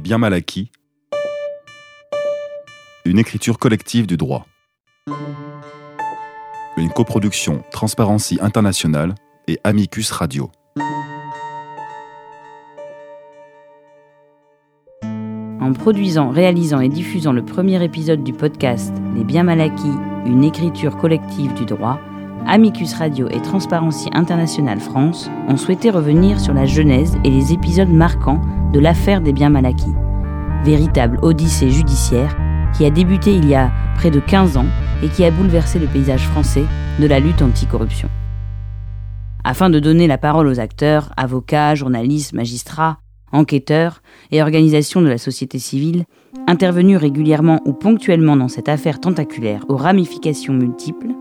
Les biens mal acquis. Une écriture collective du droit. Une coproduction Transparency International et Amicus Radio. En produisant, réalisant et diffusant le premier épisode du podcast Les biens mal acquis, une écriture collective du droit, Amicus Radio et Transparency International France ont souhaité revenir sur la genèse et les épisodes marquants de l'affaire des biens mal acquis. Véritable odyssée judiciaire qui a débuté il y a près de 15 ans et qui a bouleversé le paysage français de la lutte anticorruption. Afin de donner la parole aux acteurs, avocats, journalistes, magistrats, enquêteurs et organisations de la société civile, intervenus régulièrement ou ponctuellement dans cette affaire tentaculaire aux ramifications multiples,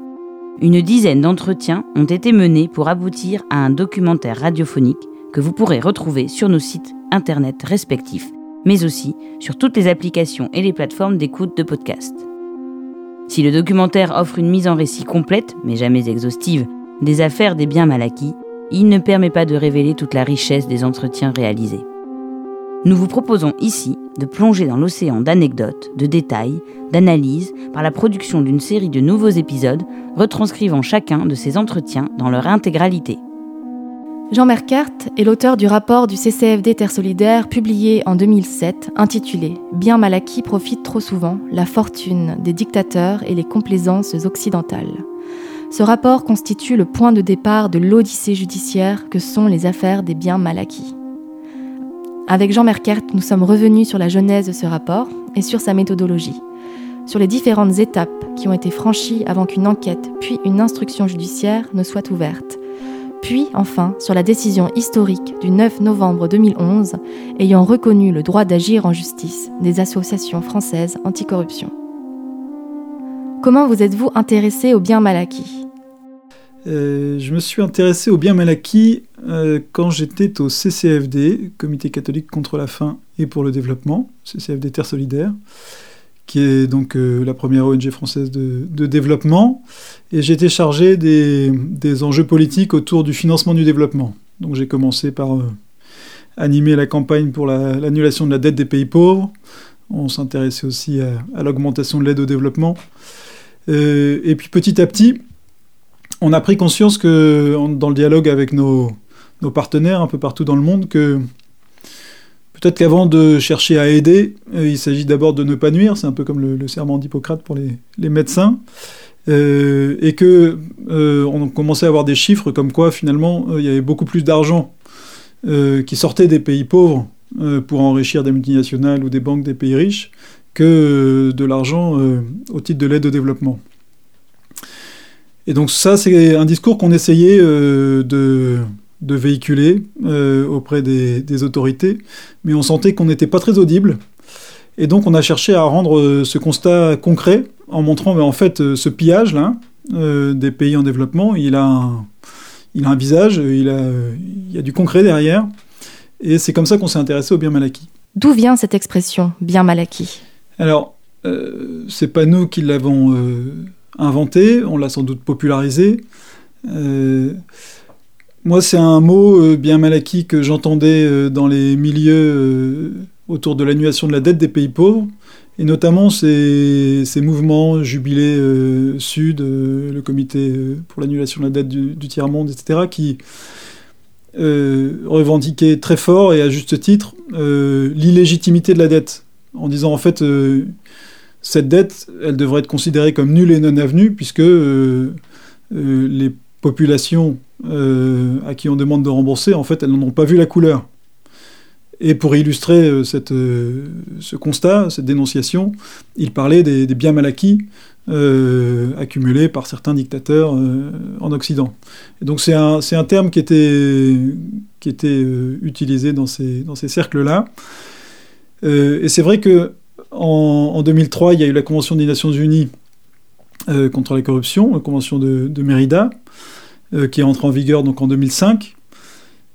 une dizaine d'entretiens ont été menés pour aboutir à un documentaire radiophonique que vous pourrez retrouver sur nos sites internet respectifs, mais aussi sur toutes les applications et les plateformes d'écoute de podcast. Si le documentaire offre une mise en récit complète, mais jamais exhaustive, des affaires des biens mal acquis, il ne permet pas de révéler toute la richesse des entretiens réalisés. Nous vous proposons ici de plonger dans l'océan d'anecdotes, de détails, d'analyses par la production d'une série de nouveaux épisodes retranscrivant chacun de ces entretiens dans leur intégralité. Jean Mercart est l'auteur du rapport du CCFD Terre Solidaire publié en 2007 intitulé Bien mal acquis profite trop souvent, la fortune des dictateurs et les complaisances occidentales. Ce rapport constitue le point de départ de l'odyssée judiciaire que sont les affaires des biens mal acquis. Avec Jean Merkert, nous sommes revenus sur la genèse de ce rapport et sur sa méthodologie, sur les différentes étapes qui ont été franchies avant qu'une enquête puis une instruction judiciaire ne soit ouverte, puis enfin sur la décision historique du 9 novembre 2011 ayant reconnu le droit d'agir en justice des associations françaises anticorruption. Comment vous êtes-vous intéressé aux biens mal acquis? Euh, je me suis intéressé aux biens mal acquis euh, quand j'étais au CCFD, Comité catholique contre la faim et pour le développement, CCFD Terre Solidaire, qui est donc euh, la première ONG française de, développement. Et j'étais chargé des, enjeux politiques autour du financement du développement. Donc j'ai commencé par animer la campagne pour l'annulation de la dette des pays pauvres. On s'intéressait aussi à, à l'augmentation de l'aide au développement. et puis petit à petit, on a pris conscience que, dans le dialogue avec nos, partenaires un peu partout dans le monde, que peut-être qu'avant de chercher à aider, euh, il s'agit d'abord de ne pas nuire, c'est un peu comme le, serment d'Hippocrate pour les, médecins, euh, et que euh, on commençait à avoir des chiffres comme quoi finalement il y avait beaucoup plus d'argent qui sortait des pays pauvres pour enrichir des multinationales ou des banques des pays riches que de l'argent au titre de l'aide au développement. Et donc ça, c'est un discours qu'on essayait euh, de, véhiculer euh, auprès des, autorités, mais on sentait qu'on n'était pas très audible. Et donc on a cherché à rendre euh, ce constat concret en montrant, mais en fait, ce pillage là des pays en développement, il a un, il a un visage, il, a, il y a du concret derrière. Et c'est comme ça qu'on s'est intéressé au bien mal acquis. D'où vient cette expression, bien mal acquis Alors, c'est pas nous qui l'avons inventé, on l'a sans doute popularisé. Euh, moi, c'est un mot euh, bien mal acquis que j'entendais euh, dans les milieux autour de l'annulation de la dette des pays pauvres, et notamment ces, mouvements jubilés Sud, le comité pour l'annulation de la dette du tiers-monde, etc., qui revendiquaient très fort et à juste titre l'illégitimité de la dette, en disant en fait cette dette, elle devrait être considérée comme nulle et non avenue, puisque euh, euh, les populations euh, à qui on demande de rembourser, en fait, elles n'en ont pas vu la couleur. Et pour illustrer ce constat, cette dénonciation, il parlait des, biens mal acquis accumulés par certains dictateurs en Occident. Et donc c'est un, terme qui était, qui était utilisé dans ces, dans ces cercles-là. et c'est vrai que en, 2003, il y a eu la Convention des Nations Unies euh, contre la corruption, la Convention de, Mérida, euh, qui est entrée en vigueur donc en 2005.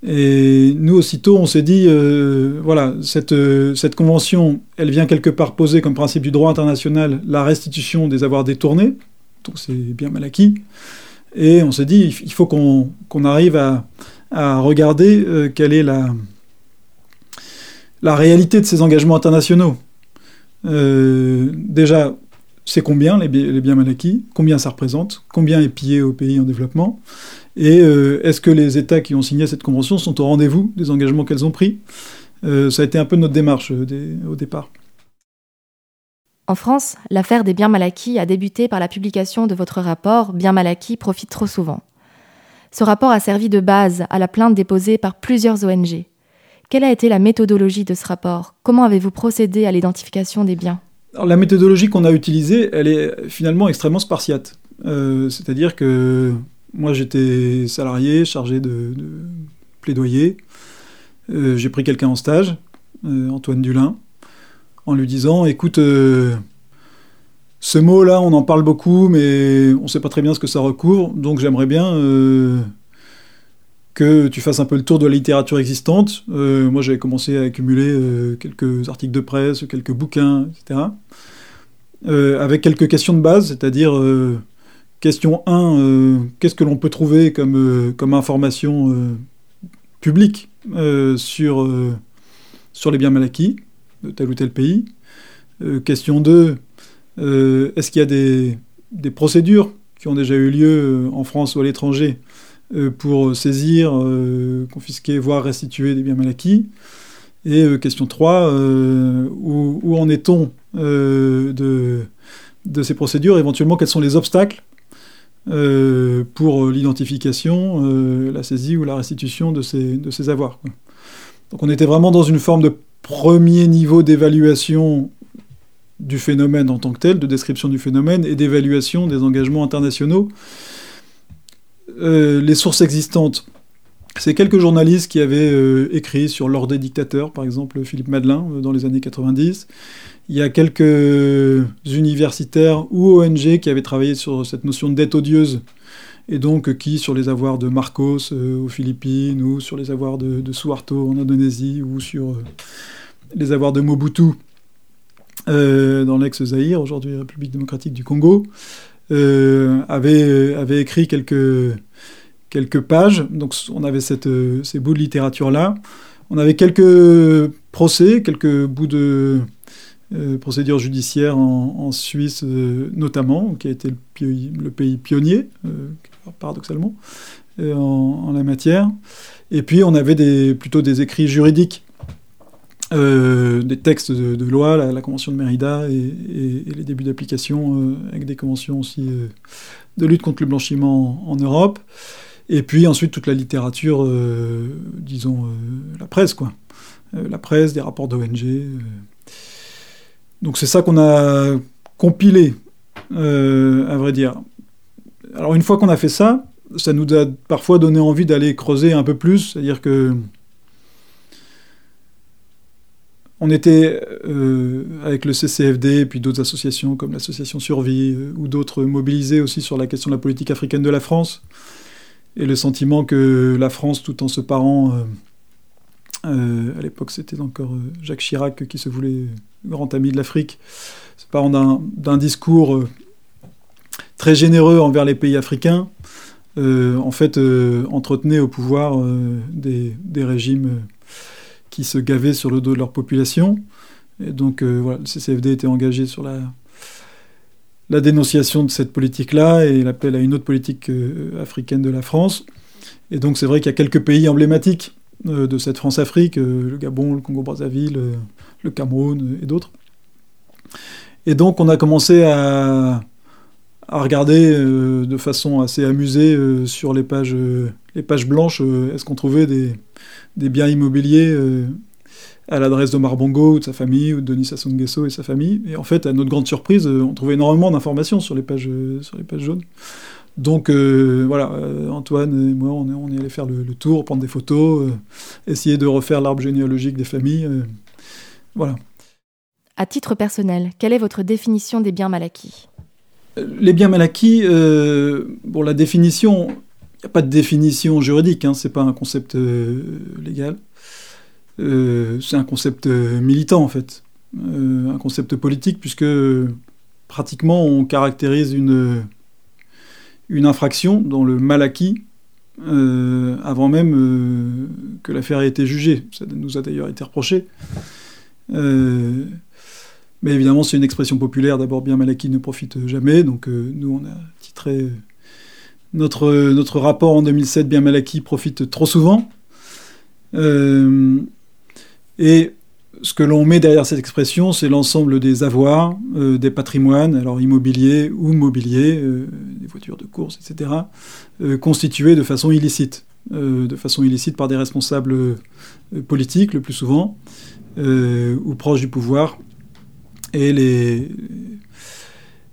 Et nous, aussitôt, on s'est dit, euh, voilà, cette, cette convention, elle vient quelque part poser comme principe du droit international la restitution des avoirs détournés, donc c'est bien mal acquis. Et on s'est dit, il faut qu'on arrive à, regarder quelle est la réalité de ces engagements internationaux. Déjà, c'est combien les, biens mal acquis, combien ça représente, combien est pillé au pays en développement, et est-ce que les États qui ont signé cette convention sont au rendez-vous des engagements qu'elles ont pris? Ça a été un peu notre démarche au départ. En France, l'affaire des biens mal acquis a débuté par la publication de votre rapport Biens mal acquis profitent trop souvent. Ce rapport a servi de base à la plainte déposée par plusieurs ONG. Quelle a été la méthodologie de ce rapport? Comment avez-vous procédé à l'identification des biens? La méthodologie qu'on a utilisée, elle est finalement extrêmement spartiate. Euh, c'est-à-dire que moi j'étais salarié, chargé de, plaidoyer. Euh, j'ai pris quelqu'un en stage, euh, Antoine Dulin, en lui disant écoute, ce mot-là, on en parle beaucoup, mais on ne sait pas très bien ce que ça recouvre, donc j'aimerais bien que tu fasses un peu le tour de la littérature existante. Euh, moi, j'avais commencé à accumuler quelques articles de presse, quelques bouquins, etc. avec quelques questions de base, c'est-à-dire question 1, qu'est-ce que l'on peut trouver comme, information publique sur, sur les biens mal acquis de tel ou tel pays. Euh, question 2, euh, est-ce qu'il y a des, procédures qui ont déjà eu lieu euh, en France ou à l'étranger pour saisir, confisquer, voire restituer des biens mal acquis Et question 3, où, en est-on de, de ces procédures? Éventuellement, quels sont les obstacles pour l'identification, la saisie ou la restitution de ces, de ces avoirs. Donc on était vraiment dans une forme de premier niveau d'évaluation du phénomène en tant que tel, de description du phénomène et d'évaluation des engagements internationaux. Euh, les sources existantes, c'est quelques journalistes qui avaient euh, écrit sur l'ordre des dictateurs, par exemple Philippe Madelin euh, dans les années 90. Il y a quelques universitaires ou ONG qui avaient travaillé sur cette notion de dette odieuse et donc qui, sur les avoirs de Marcos aux Philippines, ou sur les avoirs de, de Suharto en Indonésie, ou sur les avoirs de Mobutu dans l'ex-Zaïre, aujourd'hui République démocratique du Congo, avait, avait écrit quelques, quelques pages. Donc on avait cette, ces bouts de littérature-là. On avait quelques procès, quelques bouts de euh, procédures judiciaires en, Suisse notamment, qui a été le, pays pionnier, paradoxalement, en, la matière. Et puis on avait des, plutôt des écrits juridiques euh, des textes de, loi, la, Convention de Mérida et, les débuts d'application euh, avec des conventions aussi euh, de lutte contre le blanchiment en, Europe. Et puis ensuite toute la littérature, disons, la presse, quoi. la presse, des rapports d'ONG. Donc c'est ça qu'on a compilé, à vrai dire. Alors une fois qu'on a fait ça, ça nous a parfois donné envie d'aller creuser un peu plus, c'est-à-dire que on était euh, avec le CCFD et puis d'autres associations comme l'association Survie euh, ou d'autres mobilisés aussi sur la question de la politique africaine de la France et le sentiment que la France, tout en se parant, euh, à l'époque c'était encore Jacques Chirac qui se voulait grand ami de l'Afrique, se parant d'un discours très généreux envers les pays africains, en fait entretenait au pouvoir des, régimes qui se gavaient sur le dos de leur population. Et donc euh, le CCFD était engagé sur la, la dénonciation de cette politique-là et l'appel à une autre politique euh, africaine de la France. Et donc c'est vrai qu'il y a quelques pays emblématiques euh, de cette France-Afrique, le Gabon, le Congo-Brazzaville, le Cameroun et d'autres. Et donc on a commencé à, regarder de façon assez amusée sur les pages, blanches, est-ce qu'on trouvait des, biens immobiliers euh, à l'adresse d'Omar Bongo ou de sa famille, ou de Denis Sassou Nguesso et sa famille. Et en fait, à notre grande surprise, euh, on trouvait énormément d'informations sur les pages, euh, sur les pages jaunes. Donc voilà, Antoine et moi, on est, on est allé faire le, tour, prendre des photos, essayer de refaire l'arbre généalogique des familles. voilà. À titre personnel, quelle est votre définition des biens mal acquis? Les biens mal acquis, bon, la définition, n'y a pas de définition juridique, hein, c'est pas un concept euh, légal. Euh, c'est un concept euh, militant en fait, un concept politique puisque pratiquement on caractérise une, une infraction dans le mal acquis avant même que l'affaire ait été jugée. Ça nous a d'ailleurs été reproché. mais évidemment, c'est une expression populaire. D'abord, bien mal acquis ne profite jamais. Donc, nous, on a titré notre, notre rapport en 2007, bien mal acquis, profite trop souvent. Et ce que l'on met derrière cette expression, c'est l'ensemble des avoirs, euh, des patrimoines, alors immobiliers ou mobiliers, euh, des voitures de course, etc., euh, constitués de façon illicite, de façon illicite par des responsables politiques le plus souvent, ou proches du pouvoir. Et les,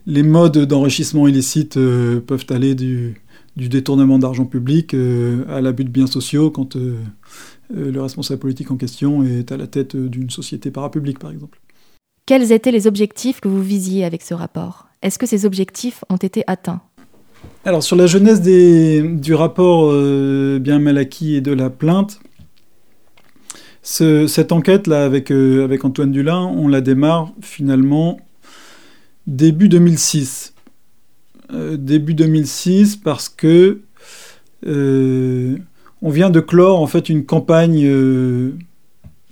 les modes d'enrichissement illicite peuvent aller du, du détournement d'argent public à l'abus de biens sociaux quand euh, le responsable politique en question est à la tête d'une société parapublique, par exemple. Quels étaient les objectifs que vous visiez avec ce rapport? Est-ce que ces objectifs ont été atteints? Alors, sur la jeunesse du rapport euh, bien mal acquis et de la plainte, cette enquête-là avec, euh, avec Antoine Dulin, on la démarre finalement début 2006. début 2006 parce que on vient de clore en fait une campagne euh,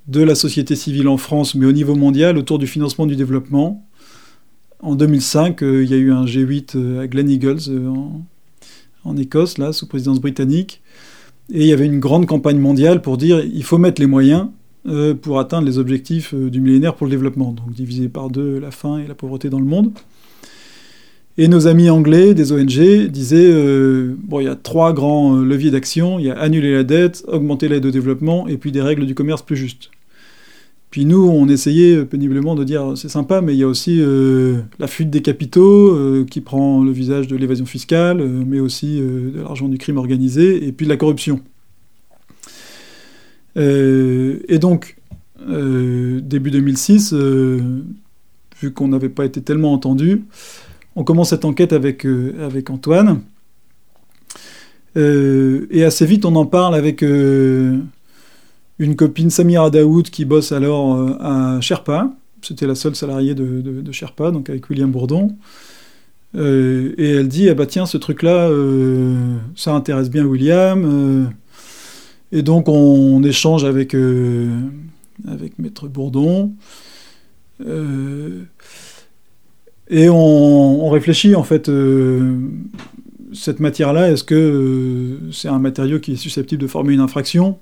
de la société civile en France, mais au niveau mondial, autour du financement du développement. En 2005, euh, il y a eu un G8 euh, à Glen Eagles en, Écosse, là, sous présidence britannique. Et il y avait une grande campagne mondiale pour dire il faut mettre les moyens pour atteindre les objectifs du millénaire pour le développement, donc diviser par deux la faim et la pauvreté dans le monde. Et nos amis anglais des ONG disaient euh, bon, il y a trois grands euh, leviers d'action il y a annuler la dette, augmenter l'aide au développement, et puis des règles du commerce plus justes. Puis nous, on essayait euh, péniblement de dire c'est sympa, mais il y a aussi la fuite des capitaux qui prend le visage de l'évasion fiscale, mais aussi de l'argent du crime organisé, et puis de la corruption. et donc, début 2006, vu qu'on n'avait pas été tellement entendu, on commence cette enquête avec, euh, Antoine. Euh, et assez vite, on en parle avec euh, une copine, Samira Daoud, qui bosse alors à Sherpa. C'était la seule salariée de, Sherpa, donc avec William Bourdon. et elle dit, ah bah tiens, ce truc-là, ça intéresse bien William. et donc on, échange avec, avec Maître Bourdon. Et on, réfléchit en fait, euh, cette matière-là, est-ce que euh, c'est un matériau qui est susceptible de former une infraction?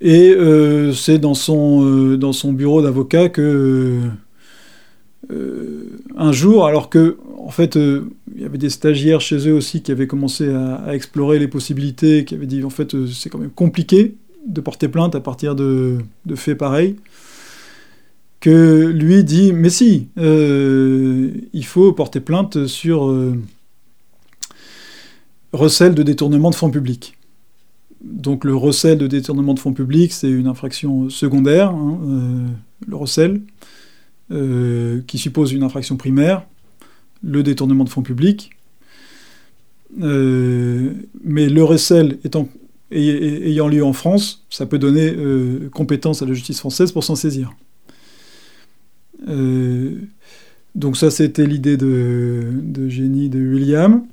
Et euh, c'est dans son, dans son bureau d'avocat que un jour, alors que en fait il y avait des stagiaires chez eux aussi qui avaient commencé à, explorer les possibilités, qui avaient dit en fait c'est quand même compliqué de porter plainte à partir de, de faits pareils que lui dit Mais si, euh, il faut porter plainte sur euh, recel de détournement de fonds publics. Donc le recel de détournement de fonds publics, c'est une infraction secondaire, hein, euh, le recel, qui suppose une infraction primaire, le détournement de fonds publics. mais le recel ayant lieu en France, ça peut donner compétence à la justice française pour s'en saisir. Euh, donc ça, c'était l'idée de, génie de William.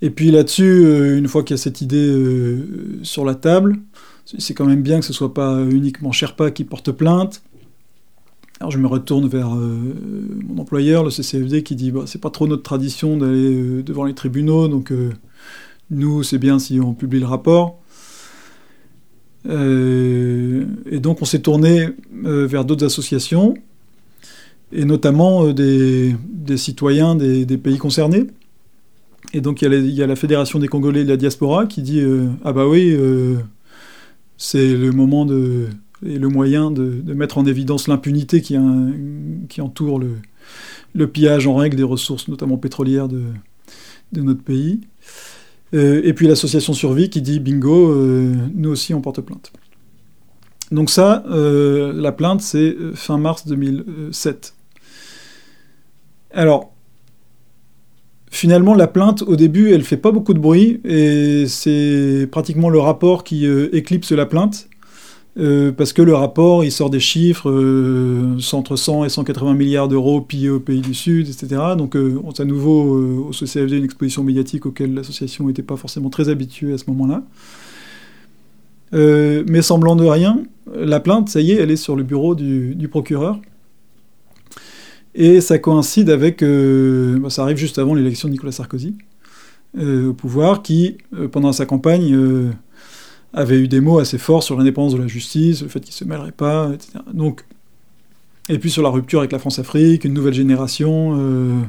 Et puis là-dessus, euh, une fois qu'il y a cette idée euh, sur la table, c'est quand même bien que ce soit pas uniquement Sherpa qui porte plainte. Alors je me retourne vers mon employeur, le CCFD, qui dit bah, c'est pas trop notre tradition d'aller devant les tribunaux, donc nous c'est bien si on publie le rapport. Euh, et donc on s'est tourné euh, vers d'autres associations, et notamment euh, des, citoyens des, pays concernés. Et donc il y, a la Fédération des Congolais de la diaspora qui dit Ah bah oui, c'est le moment de, et le moyen de, mettre en évidence l'impunité qui, entoure le, pillage en règle des ressources, notamment pétrolières, de notre pays. Euh, et puis l'association Survie qui dit bingo, euh, nous aussi on porte plainte. Donc ça, euh, la plainte, c'est fin mars 2007. Alors, finalement, la plainte, au début, elle fait pas beaucoup de bruit, et c'est pratiquement le rapport qui éclipse la plainte. Euh, parce que le rapport, il sort des chiffres, euh, entre 100 et 180 milliards d'euros pillés aux pays du Sud, etc. Donc euh, à nouveau au CCFD une exposition médiatique auquel l'association n'était pas forcément très habituée à ce moment-là. mais semblant de rien, la plainte, ça y est, elle est sur le bureau du, procureur. Et ça coïncide avec, bah, ça arrive juste avant l'élection de Nicolas Sarkozy au pouvoir, qui, pendant sa campagne, avait eu des mots assez forts sur l'indépendance de la justice, le fait qu'il se mêlerait pas, etc. Donc, et puis sur la rupture avec la France-Afrique, une nouvelle génération. Euh,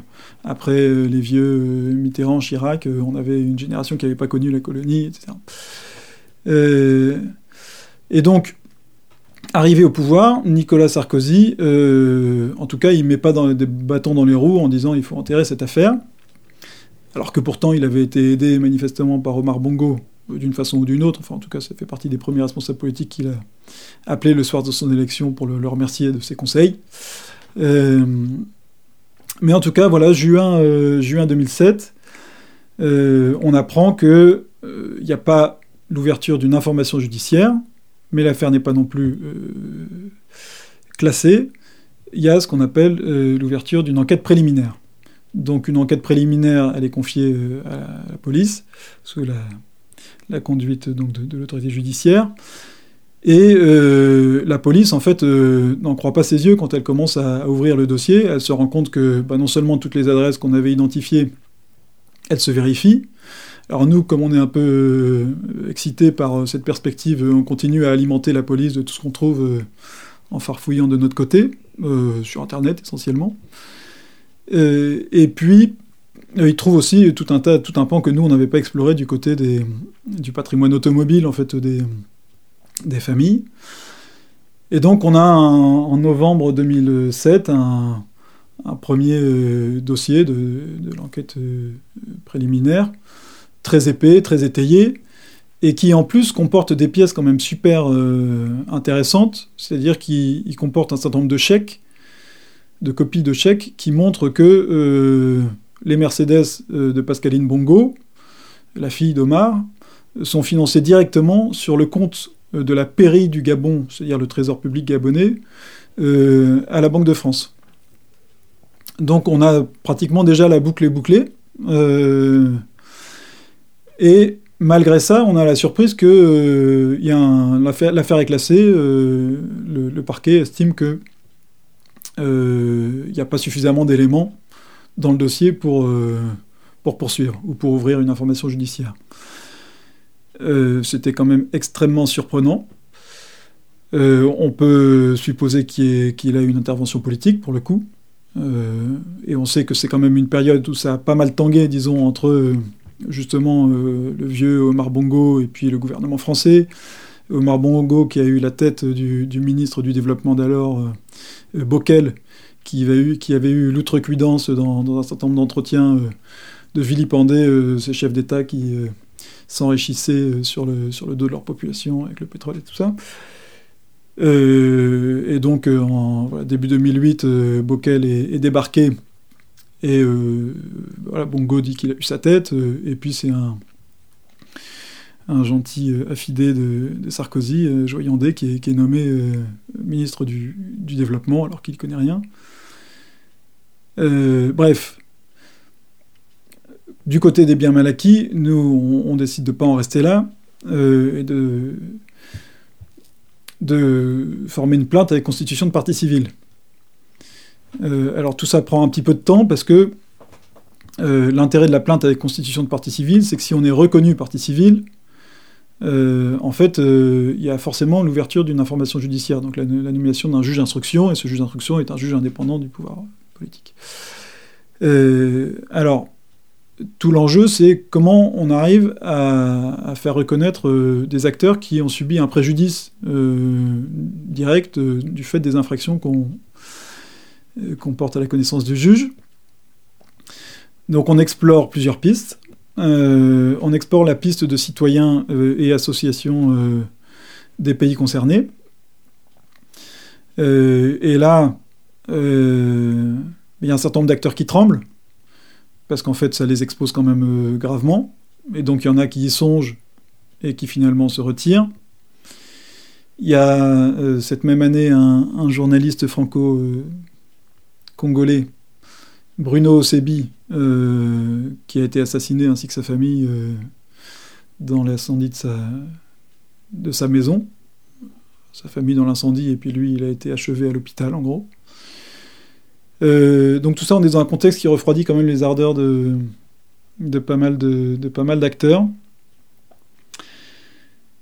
après euh, les vieux euh, Mitterrand, Chirac, on avait une génération qui n'avait pas connu la colonie, etc. et donc, arrivé au pouvoir, Nicolas Sarkozy, en tout cas, il met pas des bâtons dans les roues en disant il faut enterrer cette affaire. Alors que pourtant, il avait été aidé manifestement par Omar Bongo d'une façon ou d'une autre. Enfin, en tout cas, ça fait partie des premiers responsables politiques qu'il a appelé le soir de son élection pour le, remercier de ses conseils. Euh, mais en tout cas, voilà, juin, euh, juin 2007, euh, on apprend qu'il n'y a pas l'ouverture d'une information judiciaire, mais l'affaire n'est pas non plus classée. Il y a ce qu'on appelle l'ouverture d'une enquête préliminaire. Donc une enquête préliminaire, elle est confiée à la police, sous la la conduite donc, de, l'autorité judiciaire. Et euh, la police, en fait, euh, n'en croit pas ses yeux quand elle commence à, ouvrir le dossier. Elle se rend compte que bah, non seulement toutes les adresses qu'on avait identifiées, elles se vérifient. Alors nous, comme on est un peu euh, excité par cette perspective, on continue à alimenter la police de tout ce qu'on trouve en farfouillant de notre côté, sur Internet essentiellement. et puis, il trouve aussi tout un tas, tout un pan que nous on n'avait pas exploré du côté des, du patrimoine automobile en fait des, des familles. Et donc on a en novembre 2007 un, premier euh, dossier de, de l'enquête euh, préliminaire, très épais, très étayé, et qui en plus comporte des pièces quand même super intéressantes, c'est-à-dire qu'il comporte un certain nombre de chèques, de copies de chèques, qui montrent que les Mercedes euh, de Pascaline Bongo, la fille d'Omar, sont financées directement sur le compte euh, de la pairie du Gabon, c'est-à-dire le trésor public gabonais, euh, à la Banque de France. Donc on a pratiquement déjà la boucle est bouclée. et malgré ça, on a la surprise que l'affaire est classée. Le, parquet estime que il n'y a pas suffisamment d'éléments dans le dossier pour, euh, pour poursuivre ou pour ouvrir une information judiciaire. Euh, c'était quand même extrêmement surprenant. Euh, on peut supposer qu'il a eu une intervention politique pour le coup. et on sait que c'est quand même une période où ça a pas mal tangué, disons, entre justement le vieux Omar Bongo et puis le gouvernement français. Omar Bongo qui a eu la tête du, ministre du développement d'alors, Bockel, qui avait eu, qui l'outrecuidance dans, un certain nombre d'entretiens euh, de vilipender euh, ces chefs d'État qui euh, s'enrichissaient sur le, sur le dos de leur population avec le pétrole et tout ça. et donc, en début 2008, Bockel est, débarqué et voilà, Bongo dit qu'il a eu sa tête, et puis c'est un, un gentil affidé de, Sarkozy, Joyandé, qui est, qui est nommé ministre du, du, Développement alors qu'il ne connaît rien. Euh, bref, du côté des biens mal acquis, nous, on, décide de ne pas en rester là euh, et de, former une plainte avec constitution de partie civile. Euh, alors tout ça prend un petit peu de temps parce que l'intérêt de la plainte avec constitution de partie civile, c'est que si on est reconnu partie civile, en fait, il y a forcément l'ouverture d'une information judiciaire, donc la, nomination d'un juge d'instruction, et ce juge d'instruction est un juge indépendant du pouvoir Euh, alors, tout l'enjeu, c'est comment on arrive à, faire reconnaître euh, des acteurs qui ont subi un préjudice euh, direct du fait des infractions qu'on porte à la connaissance du juge. Donc on explore plusieurs pistes. on explore la piste de citoyens et associations des pays concernés. et là, euh, il y a un certain nombre d'acteurs qui tremblent, parce qu'en fait, ça les expose quand même euh, gravement. Et donc, il y en a qui y songent et qui finalement se retirent. Il y a euh, cette même année un, journaliste franco-congolais, Bruno Sebi, qui a été assassiné ainsi que sa famille dans l'incendie de sa, de sa maison, sa famille dans l'incendie, et puis lui, il a été achevé à l'hôpital, en gros. Donc tout ça, on est dans un contexte qui refroidit quand même les ardeurs de, pas mal de, pas mal d'acteurs.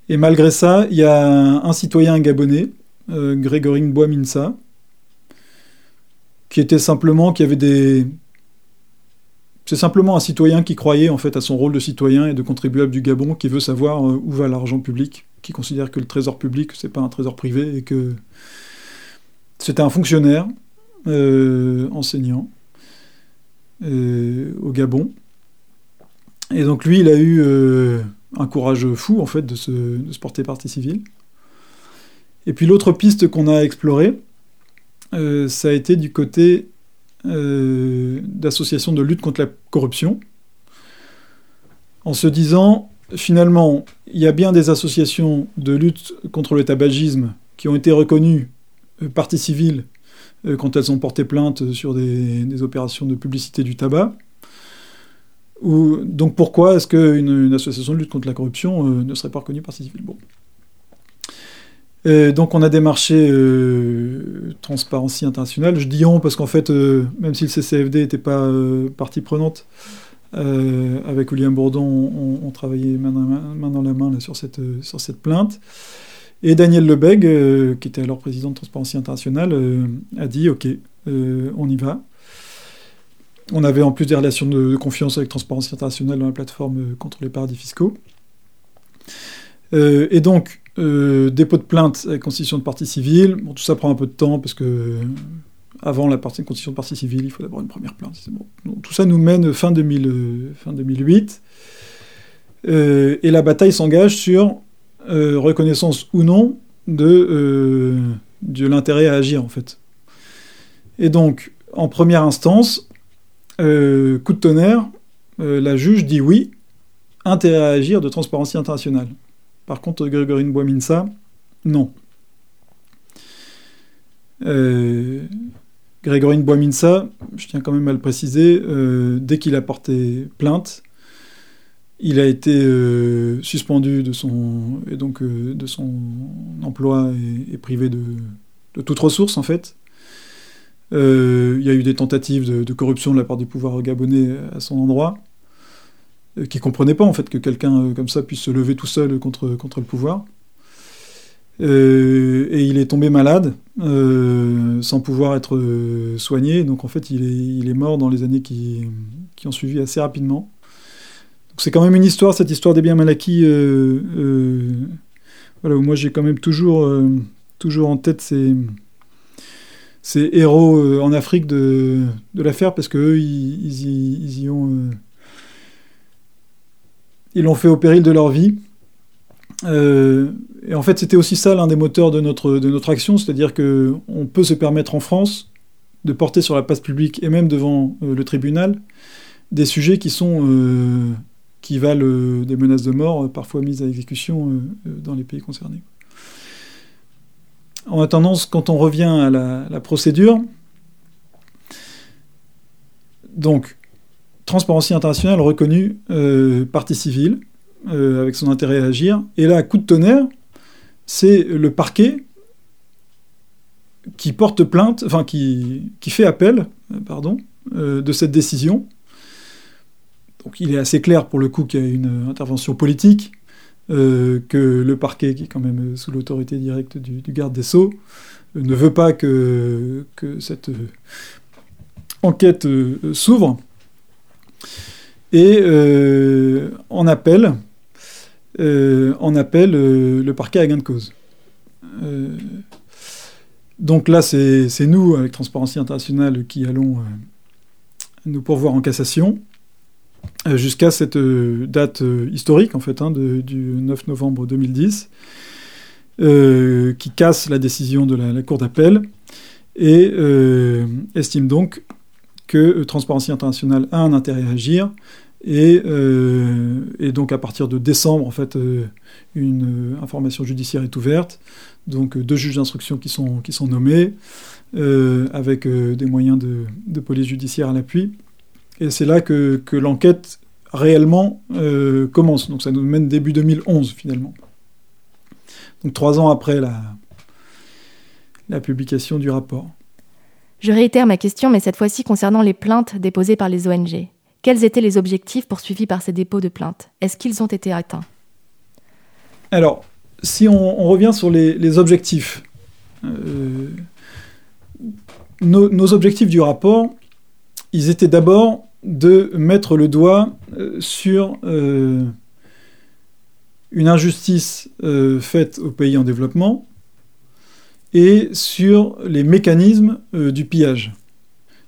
Et malgré ça, il y a un, citoyen gabonais, euh, Grégorine Boaminsa, qui était simplement, qui avait des... C'est simplement un citoyen qui croyait en fait à son rôle de citoyen et de contribuable du Gabon, qui veut savoir euh, où va l'argent public, qui considère que le trésor public, c'est pas un trésor privé, et que c'était un fonctionnaire euh, enseignant au Gabon. Et donc lui, il a eu un courage fou en fait de se, porter partie civile. Et puis l'autre piste qu'on a explorée, euh, ça a été du côté euh, d'associations de lutte contre la corruption, en se disant finalement il y a bien des associations de lutte contre le tabagisme qui ont été reconnues euh, partie civile quand elles ont porté plainte sur des opérations de publicité du tabac donc pourquoi est-ce qu'une une association de lutte contre la corruption euh, ne serait pas reconnue par civile bon. donc on a démarché euh, Transparency International. Je dis on parce qu'en fait, euh, même si le CCFD n'était pas partie prenante, avec William Bourdon, on, travaillait main dans, la main sur cette plainte. Et Daniel Lebeg, qui était alors président de Transparency International, a dit ok, on y va. On avait en plus des relations de, confiance avec Transparency International dans la plateforme euh, contre les paradis fiscaux. Euh, et donc, euh, dépôt de plainte avec constitution de partie civile. Bon, tout ça prend un peu de temps parce que avant la partie de constitution de partie civile, il faut d'abord une première plainte. Tout ça nous mène fin, 2000, fin 2008. et la bataille s'engage sur reconnaissance ou non de, de l'intérêt à agir, en fait. Et donc, en première instance, euh, coup de tonnerre, euh, la juge dit oui, intérêt à agir de Transparency Internationale. Par contre, Grégorine Boiminsa, non. Euh, Grégorine Boiminsa, je tiens quand même à le préciser, dès qu'il a porté plainte, il a été suspendu de son, et donc, de son emploi et, privé de, toute ressource en fait. Euh, il y a eu des tentatives de, corruption de la part du pouvoir gabonais à son endroit, euh, qui ne comprenaient pas en fait que quelqu'un euh, comme ça puisse se lever tout seul contre, le pouvoir. et il est tombé malade, sans pouvoir être soigné, donc en fait il est, mort dans les années qui ont suivi assez rapidement. C'est quand même une histoire, cette histoire des biens mal acquis, voilà, où moi j'ai quand même toujours, toujours en tête ces ces héros euh, en Afrique de, de l'affaire parce qu'eux, ils, ils, y ont. Euh, ils l'ont fait au péril de leur vie. Euh, et en fait, c'était aussi ça l'un des moteurs de notre, de notre action, c'est-à-dire qu'on peut se permettre en France de porter sur la place publique et même devant le tribunal des sujets qui sont qui valent des menaces de mort, parfois mises à exécution dans les pays concernés. En attendant, quand on revient à la, procédure, donc, Transparency International reconnue euh, partie civile, euh, avec son intérêt à agir. Et là, coup de tonnerre, c'est le parquet qui porte plainte, enfin qui, fait appel, euh, de cette décision. Donc il est assez clair pour le coup qu'il y a une intervention politique, euh, que le parquet, qui est quand même sous l'autorité directe du, garde des Sceaux, euh, ne veut pas que, cette euh, enquête s'ouvre. Et en appel, en appel le parquet a gain de cause. donc là, c'est nous, avec Transparency International, qui allons nous pourvoir en cassation. Euh, jusqu'à cette euh, date euh, historique, en fait, hein, du 9 novembre 2010, qui casse la décision de la, Cour d'appel et estime donc que Transparency International a un intérêt à agir et, donc à partir de décembre, en fait, une information judiciaire est ouverte, donc deux juges d'instruction qui sont, qui sont nommés, avec des moyens de, de, police judiciaire à l'appui. Et c'est là que, l'enquête réellement euh, commence. Donc ça nous mène début 2011 finalement. donc trois ans après la, la publication du rapport. Je réitère ma question, mais cette fois-ci concernant les plaintes déposées par les ONG. Quels étaient les objectifs poursuivis par ces dépôts de plaintes? Est-ce qu'ils ont été atteints? Alors, si on, revient sur les, objectifs, euh, nos, objectifs du rapport, ils étaient d'abord de mettre le doigt euh, sur euh, une injustice faite aux pays en développement et sur les mécanismes du pillage,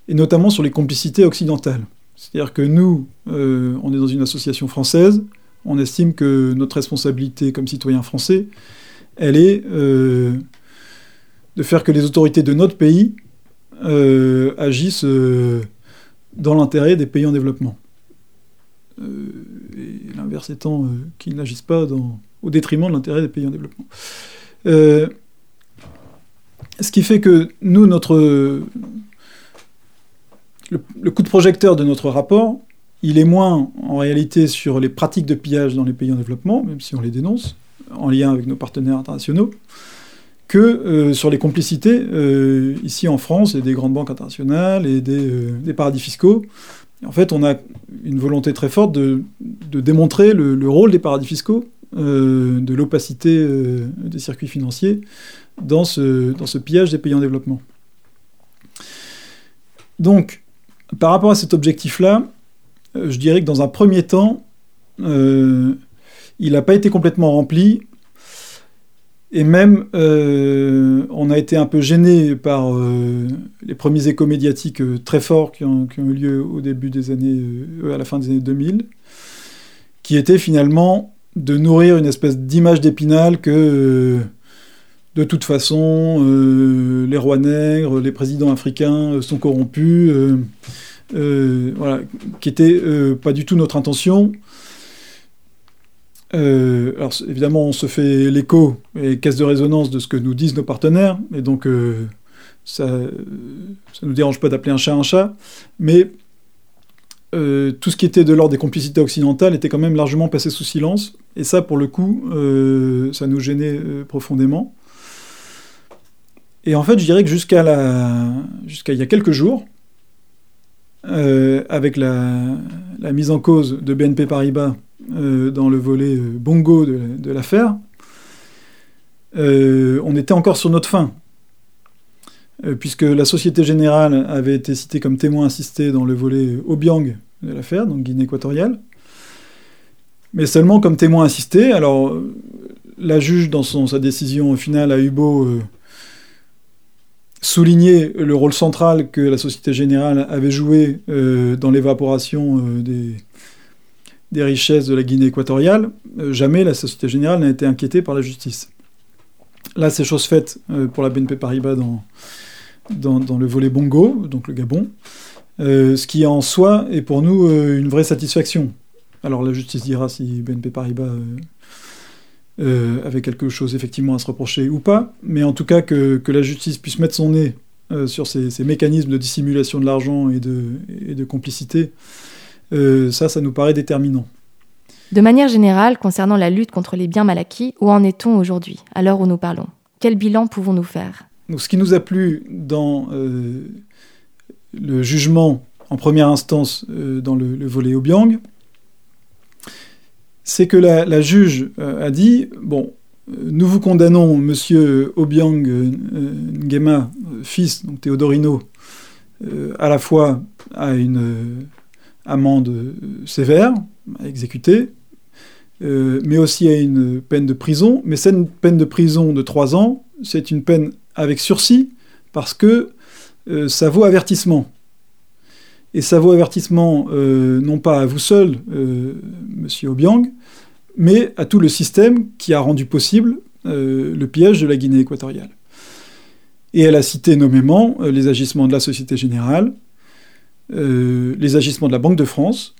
et notamment sur les complicités occidentales. C'est-à-dire que nous, on est dans une association française, on estime que notre responsabilité comme citoyen français, elle est euh, de faire que les autorités de notre pays euh, agissent euh, dans l'intérêt des pays en développement. et l'inverse étant qu'ils n'agissent pas au détriment de l'intérêt des pays en développement. ce qui fait que nous, notre, le coup de projecteur de notre rapport, il est moins en réalité sur les pratiques de pillage dans les pays en développement, même si on les dénonce, en lien avec nos partenaires internationaux, que euh, sur les complicités euh, ici en France et des grandes banques internationales et des, euh, paradis fiscaux. en fait, on a une volonté très forte de, démontrer le, rôle des paradis fiscaux, de l'opacité des circuits financiers dans ce, pillage des pays en développement. Donc, par rapport à cet objectif-là, je dirais que dans un premier temps, il n'a pas été complètement rempli. Et même, euh, on a été un peu gêné par les premiers échos médiatiques très forts qui ont, eu lieu au début des années, à la fin des années 2000, qui étaient finalement de nourrir une espèce d'image d'épinal que, de toute façon, les rois nègres, les présidents africains sont corrompus euh, voilà, qui était euh, pas du tout notre intention. Euh, alors évidemment, on se fait l'écho et caisse de résonance de ce que nous disent nos partenaires, et donc ça, ça nous dérange pas d'appeler un chat un chat, mais tout ce qui était de l'ordre des complicités occidentales était quand même largement passé sous silence, et ça, pour le coup, ça nous gênait profondément. Et en fait, je dirais que jusqu'à la... jusqu'à il y a quelques jours, euh, avec la, mise en cause de BNP Paribas euh, dans le volet euh, bongo de, l'affaire, on était encore sur notre fin, puisque la Société Générale avait été citée comme témoin assisté dans le volet Obiang de l'affaire, donc Guinée équatoriale, mais seulement comme témoin assisté. Alors, la juge, dans sa décision finale, a eu beau souligner le rôle central que la Société Générale avait joué euh, dans l'évaporation euh, des, richesses de la Guinée équatoriale, euh, jamais la Société Générale n'a été inquiétée par la justice. Là, c'est chose faite pour la BNP Paribas dans, le volet Bongo, donc le Gabon, ce qui en soi est pour nous une vraie satisfaction. Alors la justice dira si BNP Paribas euh, avec quelque chose effectivement à se reprocher ou pas, mais en tout cas que, la justice puisse mettre son nez euh, sur ces, mécanismes de dissimulation de l'argent et de, de, complicité, euh, ça, ça nous paraît déterminant. De manière générale, concernant la lutte contre les biens mal acquis, où en est-on aujourd'hui, à l'heure où nous parlons? Quel bilan pouvons-nous faire? Donc, Ce qui nous a plu dans le jugement en première instance dans le, le volet Obiang, c'est que la, juge euh, a dit bon, euh, nous vous condamnons, monsieur Obiang euh, Nguema, fils, donc Théodorino, à la fois à une amende sévère à exécuter, mais aussi à une peine de prison. Mais cette peine de prison de trois ans, c'est une peine avec sursis, parce que ça vaut avertissement. Et ça vaut avertissement euh, non pas à vous seul, euh, monsieur Obiang, mais à tout le système qui a rendu possible euh, le piège de la Guinée équatoriale. Et elle a cité nommément les agissements de la Société Générale, les agissements de la Banque de France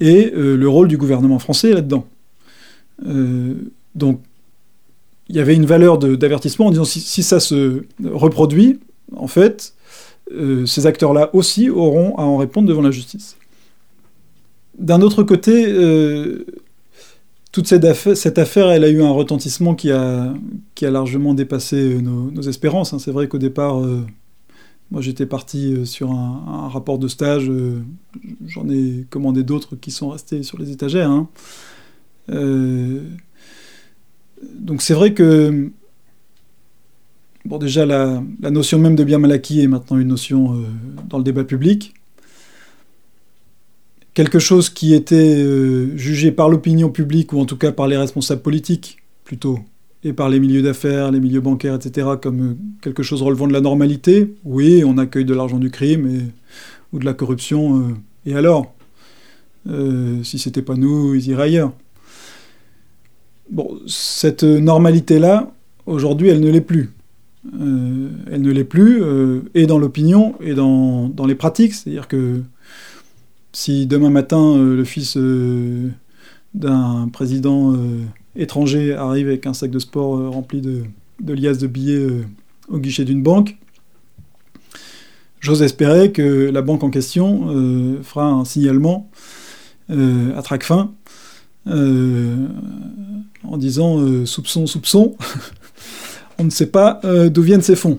et le rôle du gouvernement français là-dedans. donc, il y avait une valeur d'avertissement en disant si, ça se reproduit, en fait, euh, ces acteurs-là aussi auront à en répondre devant la justice. D'un autre côté, euh, toute cette affaire, elle a eu un retentissement qui a, largement dépassé nos, espérances. Hein. C'est vrai qu'au départ, moi j'étais parti sur un, rapport de stage, j'en ai commandé d'autres qui sont restés sur les étagères. Hein. donc c'est vrai que Bon, déjà, la, notion même de bien mal acquis est maintenant une notion euh, dans le débat public. Quelque chose qui était euh, jugé par l'opinion publique, ou en tout cas par les responsables politiques, plutôt, et par les milieux d'affaires, les milieux bancaires, etc., comme euh, quelque chose relevant de la normalité. Oui, on accueille de l'argent du crime ou de la corruption, et alors? Si c'était pas nous, ils iraient ailleurs. Bon, cette normalité-là, aujourd'hui, elle ne l'est plus. Euh, elle ne l'est plus, euh, et dans l'opinion, et dans, dans, les pratiques. C'est-à-dire que si demain matin, euh, le fils d'un président étranger arrive avec un sac de sport rempli de, de liasses de billets au guichet d'une banque, j'ose espérer que la banque en question fera un signalement à Tracfin en disant soupçon, soupçon. on ne sait pas euh, d'où viennent ces fonds.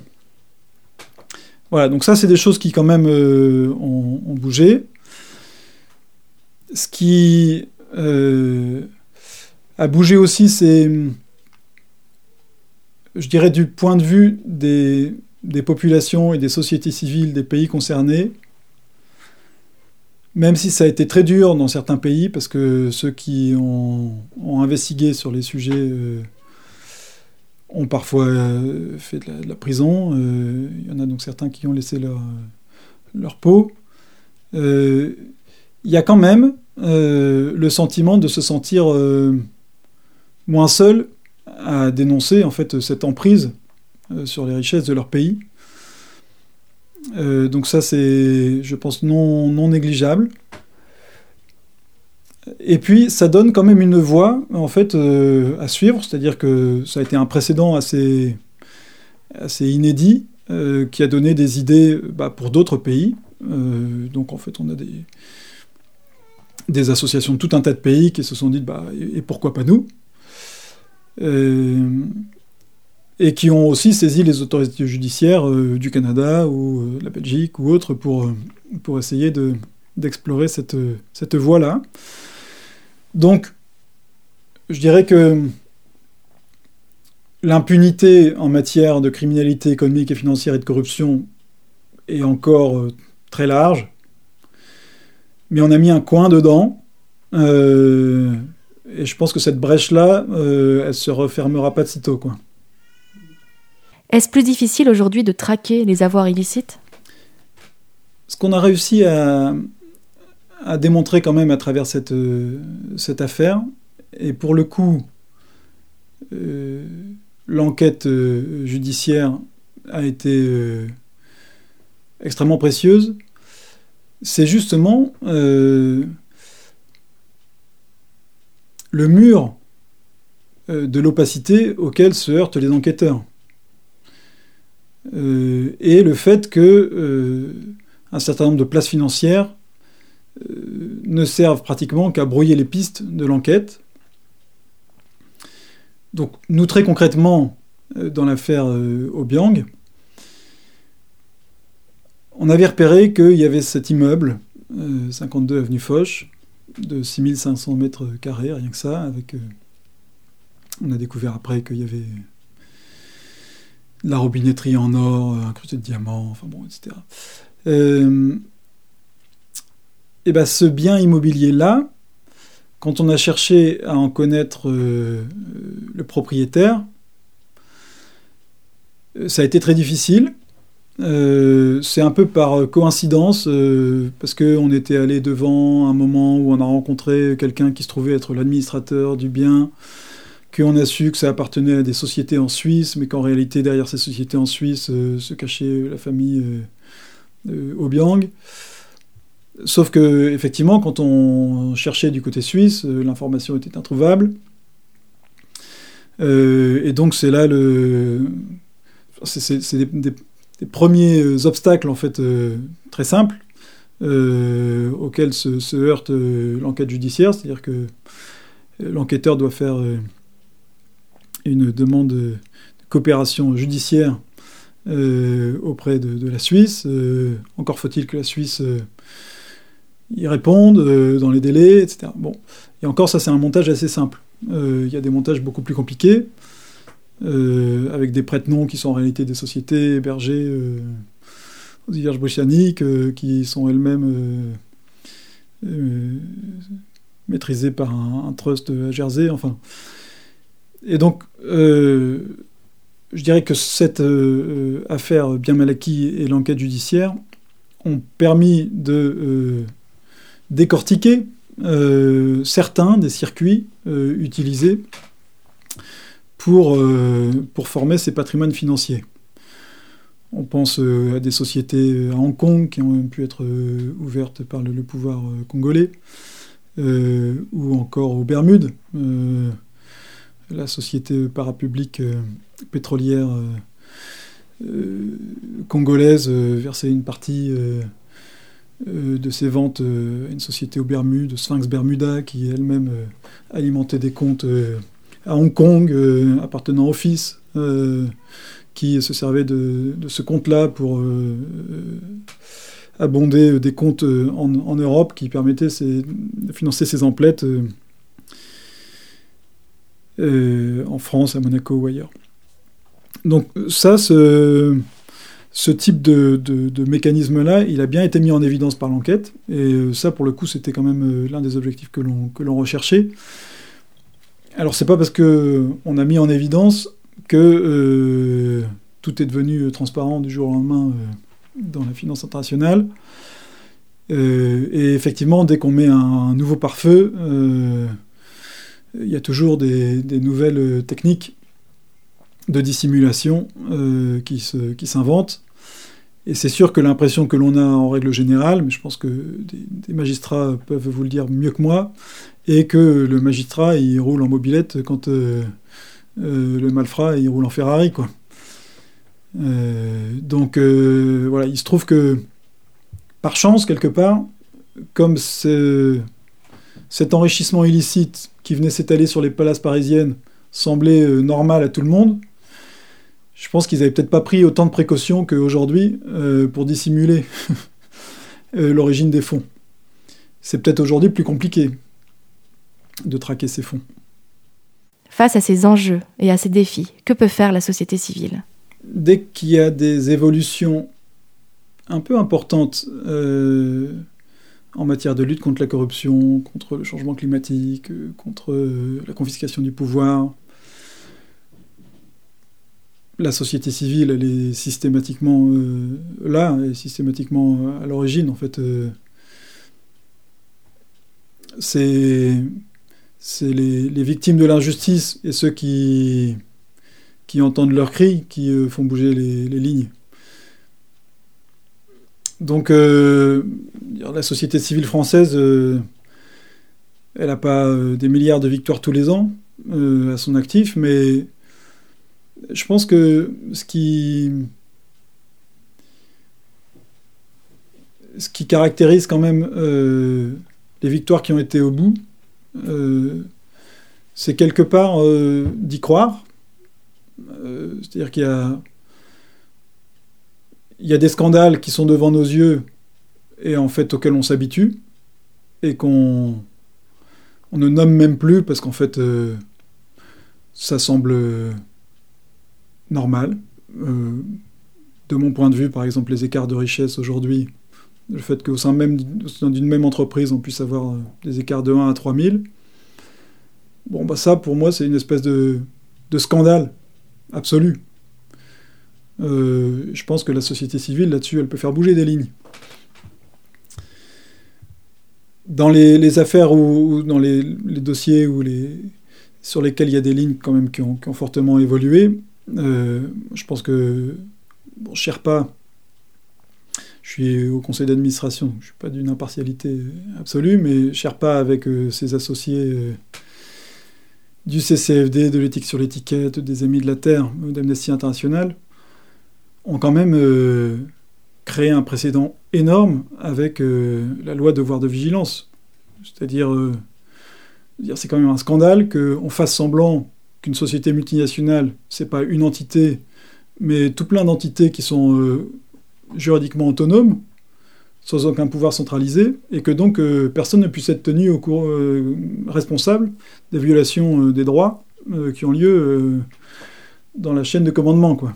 Voilà, donc ça, c'est des choses qui quand même euh, ont, bougé. Ce qui euh, a bougé aussi, c'est, je dirais, du point de vue des, populations et des sociétés civiles des pays concernés, même si ça a été très dur dans certains pays, parce que ceux qui ont, investigué sur les sujets ont parfois euh, fait de la, prison. Euh, il y en a donc certains qui ont laissé leur peau. Euh, il y a quand même le sentiment de se sentir moins seul à dénoncer en fait cette emprise sur les richesses de leur pays. donc ça c'est, je pense, non, non négligeable. Et puis, ça donne quand même une voie, en fait, euh, à suivre, c'est-à-dire que ça a été un précédent assez, assez inédit, euh, qui a donné des idées bah, pour d'autres pays. Euh, donc, en fait, on a des, des associations de tout un tas de pays qui se sont dit, bah, et, pourquoi pas nous? Et qui ont aussi saisi les autorités judiciaires du Canada ou de la Belgique ou autres pour, pour essayer d'explorer cette, cette voie-là. Donc, je dirais que l'impunité en matière de criminalité économique et financière et de corruption est encore euh, très large, mais on a mis un coin dedans, euh, et je pense que cette brèche-là, euh, elle se refermera pas de sitôt. Quoi. Est-ce plus difficile aujourd'hui de traquer les avoirs illicites? Ce qu'on a réussi à, à démontrer quand même à travers cette, euh, cette affaire. Et pour le coup, euh, l'enquête judiciaire a été extrêmement précieuse. C'est justement le mur de l'opacité auquel se heurtent les enquêteurs. et le fait que un certain nombre de places financières euh, ne servent pratiquement qu'à brouiller les pistes de l'enquête. Donc nous très concrètement, euh, dans l'affaire euh, Obiang, on avait repéré qu'il y avait cet immeuble, 52 avenue Foch, de 6500 mètres carrés, rien que ça, avec... on a découvert après qu'il y avait la robinetterie en or, un creuset de diamants, enfin bon, etc et ben, ce bien immobilier-là, quand on a cherché à en connaître euh, le propriétaire, euh, ça a été très difficile. Euh, c'est un peu par coïncidence, parce qu'on était allé devant un moment où on a rencontré quelqu'un qui se trouvait être l'administrateur du bien, qu'on a su que ça appartenait à des sociétés en Suisse, mais qu'en réalité, derrière ces sociétés en Suisse, se cachait la famille Obiang. Sauf que, effectivement, quand on cherchait du côté suisse, euh, l'information était introuvable. Euh, et donc, c'est là le. Premiers obstacles, en fait, euh, très simples, auxquels se, heurte l'enquête judiciaire. C'est-à-dire que l'enquêteur doit faire une demande de coopération judiciaire auprès de, la Suisse. encore faut-il que la Suisse y réponde dans les délais, etc. Bon, et encore ça c'est un montage assez simple. Il y a des montages beaucoup plus compliqués. Euh, avec des prête-noms qui sont en réalité des sociétés hébergées euh, aux Vierges britanniques, euh, qui sont elles-mêmes maîtrisées par un, trust à Jersey, enfin. Et donc, je dirais que cette affaire bien mal acquis et l'enquête judiciaire ont permis de décortiquer certains des circuits utilisés pour, euh, pour former ces patrimoines financiers. On pense euh, à des sociétés euh, à Hong Kong qui ont pu être ouvertes par le, pouvoir congolais, ou encore aux Bermudes, la société parapublique pétrolière congolaise versait une partie de ses ventes à une société aux Bermudes, Sphinx Bermuda, qui elle-même alimentait des comptes à Hong Kong, euh, appartenant au fils, euh, qui se servait de, ce compte-là pour euh, abonder des comptes en, Europe qui permettaient de financer ses emplettes en France, à Monaco ou ailleurs. Donc ça, ce, ce type de, mécanisme-là, il a bien été mis en évidence par l'enquête, et ça, pour le coup, c'était quand même l'un des objectifs que l'on recherchait. Alors c'est pas parce que on a mis en évidence que euh, tout est devenu transparent du jour au lendemain euh, dans la finance internationale. Euh, et effectivement, dès qu'on met un, nouveau pare-feu, il y a toujours des, nouvelles techniques de dissimulation qui s'inventent. Et c'est sûr que l'impression que l'on a en règle générale, mais je pense que des, magistrats peuvent vous le dire mieux que moi, est que le magistrat il roule en mobilette quand euh, euh, le malfrat il roule en Ferrari quoi. Euh, donc voilà, il se trouve que par chance quelque part, comme cet enrichissement illicite qui venait s'étaler sur les palaces parisiennes semblait normal à tout le monde, je pense qu'ils n'avaient peut-être pas pris autant de précautions qu'aujourd'hui euh, pour dissimuler euh, l'origine des fonds. C'est peut-être aujourd'hui plus compliqué de traquer ces fonds. Face à ces enjeux et à ces défis, que peut faire la société civile? Dès qu'il y a des évolutions un peu importantes euh, en matière de lutte contre la corruption, contre le changement climatique, contre la confiscation du pouvoir, la société civile, elle est systématiquement euh, là, et systématiquement à l'origine, en fait. Euh, c'est les, victimes de l'injustice et ceux qui, entendent leurs cris qui euh, font bouger les, lignes. Donc, la société civile française, elle n'a pas des milliards de victoires tous les ans à son actif, mais je pense que ce qui, ce qui caractérise quand même euh, les victoires qui ont été au bout, euh, c'est quelque part euh, d'y croire. C'est-à-dire qu'il y a, il y a des scandales qui sont devant nos yeux et en fait auxquels on s'habitue et qu'on on ne nomme même plus parce qu'en fait ça semble normal. Euh, de mon point de vue, par exemple, les écarts de richesse aujourd'hui, le fait qu'au sein même d'une même entreprise, on puisse avoir euh, des écarts de 1 à 3000, bon, bah ça, pour moi, c'est une espèce de, scandale absolu. Euh, je pense que la société civile, là-dessus, elle peut faire bouger des lignes. Dans les, affaires ou, dans les, dossiers sur lesquels il y a des lignes quand même qui ont fortement évolué, euh, je pense que Sherpa, je suis au conseil d'administration, je ne suis pas d'une impartialité absolue, mais Sherpa avec euh, ses associés euh, du CCFD, de l'éthique sur l'étiquette, des Amis de la Terre, d'Amnesty International, ont quand même créé un précédent énorme avec la loi devoir de vigilance. C'est-à-dire C'est quand même un scandale qu'on fasse semblant qu'une société multinationale, c'est pas une entité, mais tout plein d'entités qui sont euh, juridiquement autonomes, sans aucun pouvoir centralisé, et que donc euh, personne ne puisse être tenu euh, responsable des violations des droits qui ont lieu dans la chaîne de commandement. Quoi.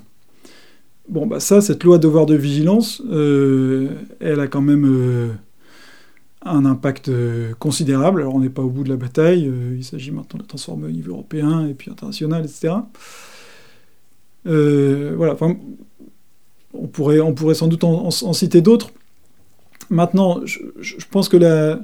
Bon, bah ça, cette loi de devoir de vigilance, elle a quand même un impact considérable. Alors on n'est pas au bout de la bataille, il s'agit maintenant de transformer au niveau européen et puis international, etc. voilà, on pourrait, on pourrait sans doute en, citer d'autres. Maintenant, je, pense que là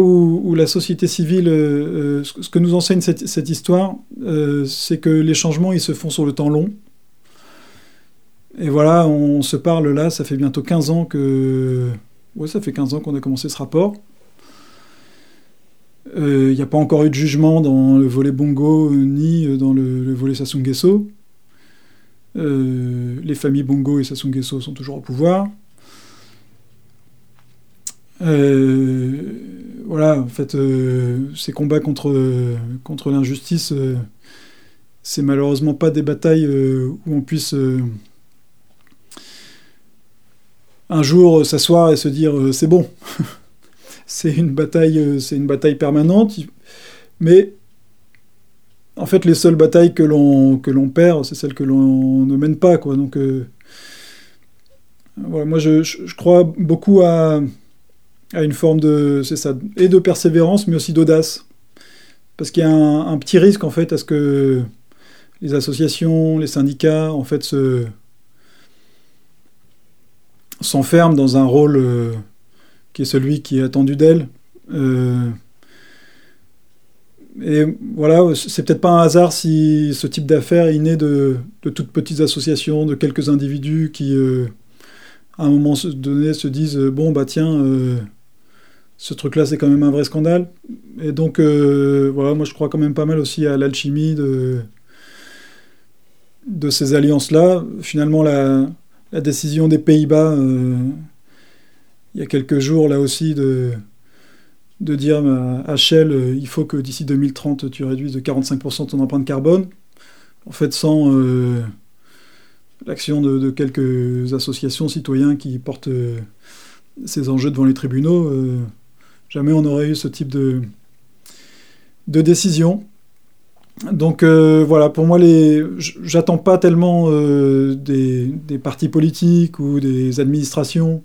où, la société civile, euh, euh, ce que nous enseigne cette, histoire, euh, c'est que les changements, ils se font sur le temps long. Et voilà, on se parle là, ça fait bientôt 15 ans que... Ouais, ça fait 15 ans qu'on a commencé ce rapport. Il n'y a pas encore eu de jugement dans le volet Bongo ni dans le, le volet Sasungeso. Euh, les familles Bongo et Sassou Nguesso sont toujours au pouvoir. Euh, voilà, en fait, euh, ces combats contre, contre l'injustice, c'est malheureusement pas des batailles où on puisse un jour s'asseoir et se dire c'est bon. c'est une bataille, c'est une bataille permanente, mais en fait, les seules batailles que l'on perd, c'est celles que l'on ne mène pas, quoi. Donc, euh, voilà, moi, je, crois beaucoup à, à une forme de, c'est ça, et de persévérance, mais aussi d'audace, parce qu'il y a un, petit risque en fait à ce que les associations, les syndicats, en fait, se s'enferment dans un rôle euh, qui est celui qui est attendu d'elles. Euh, et voilà, c'est peut-être pas un hasard si ce type d'affaires est né de, toutes petites associations, de quelques individus qui, euh, à un moment donné, se disent bon bah tiens, ce truc-là c'est quand même un vrai scandale. Et donc voilà, moi je crois quand même pas mal aussi à l'alchimie de de ces alliances-là. Finalement, la, la, décision des Pays-Bas, il y a quelques jours là aussi de de dire à Shell, euh, il faut que d'ici 2030, tu réduises de 45% ton empreinte carbone. En fait, sans euh, l'action de, quelques associations citoyens qui portent euh, ces enjeux devant les tribunaux, jamais on aurait eu ce type de, de décision. Donc voilà, pour moi, j'attends pas tellement des, des, partis politiques ou des administrations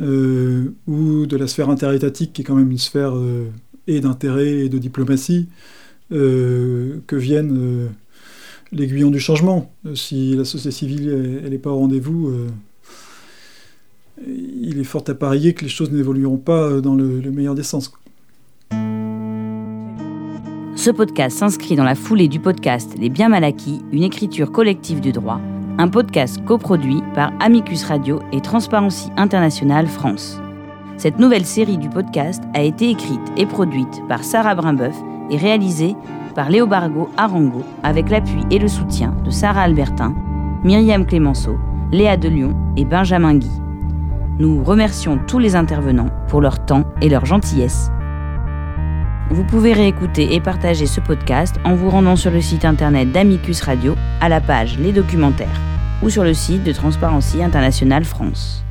euh, ou de la sphère interétatique, qui est quand même une sphère euh, et d'intérêt et de diplomatie, euh, que viennent l'aiguillon du changement. si la société civile n'est pas au rendez-vous, il est fort à parier que les choses n'évolueront pas dans le, meilleur des sens. Ce podcast s'inscrit dans la foulée du podcast Les biens mal acquis, une écriture collective du droit un podcast coproduit par Amicus Radio et Transparency International France. Cette nouvelle série du podcast a été écrite et produite par Sarah Brimbeuf et réalisée par Léobargo Arango avec l'appui et le soutien de Sarah Albertin, Myriam Clémenceau, Léa Delion et Benjamin Guy. Nous remercions tous les intervenants pour leur temps et leur gentillesse. Vous pouvez réécouter et partager ce podcast en vous rendant sur le site internet d'Amicus Radio à la page Les documentaires ou sur le site de Transparency International France.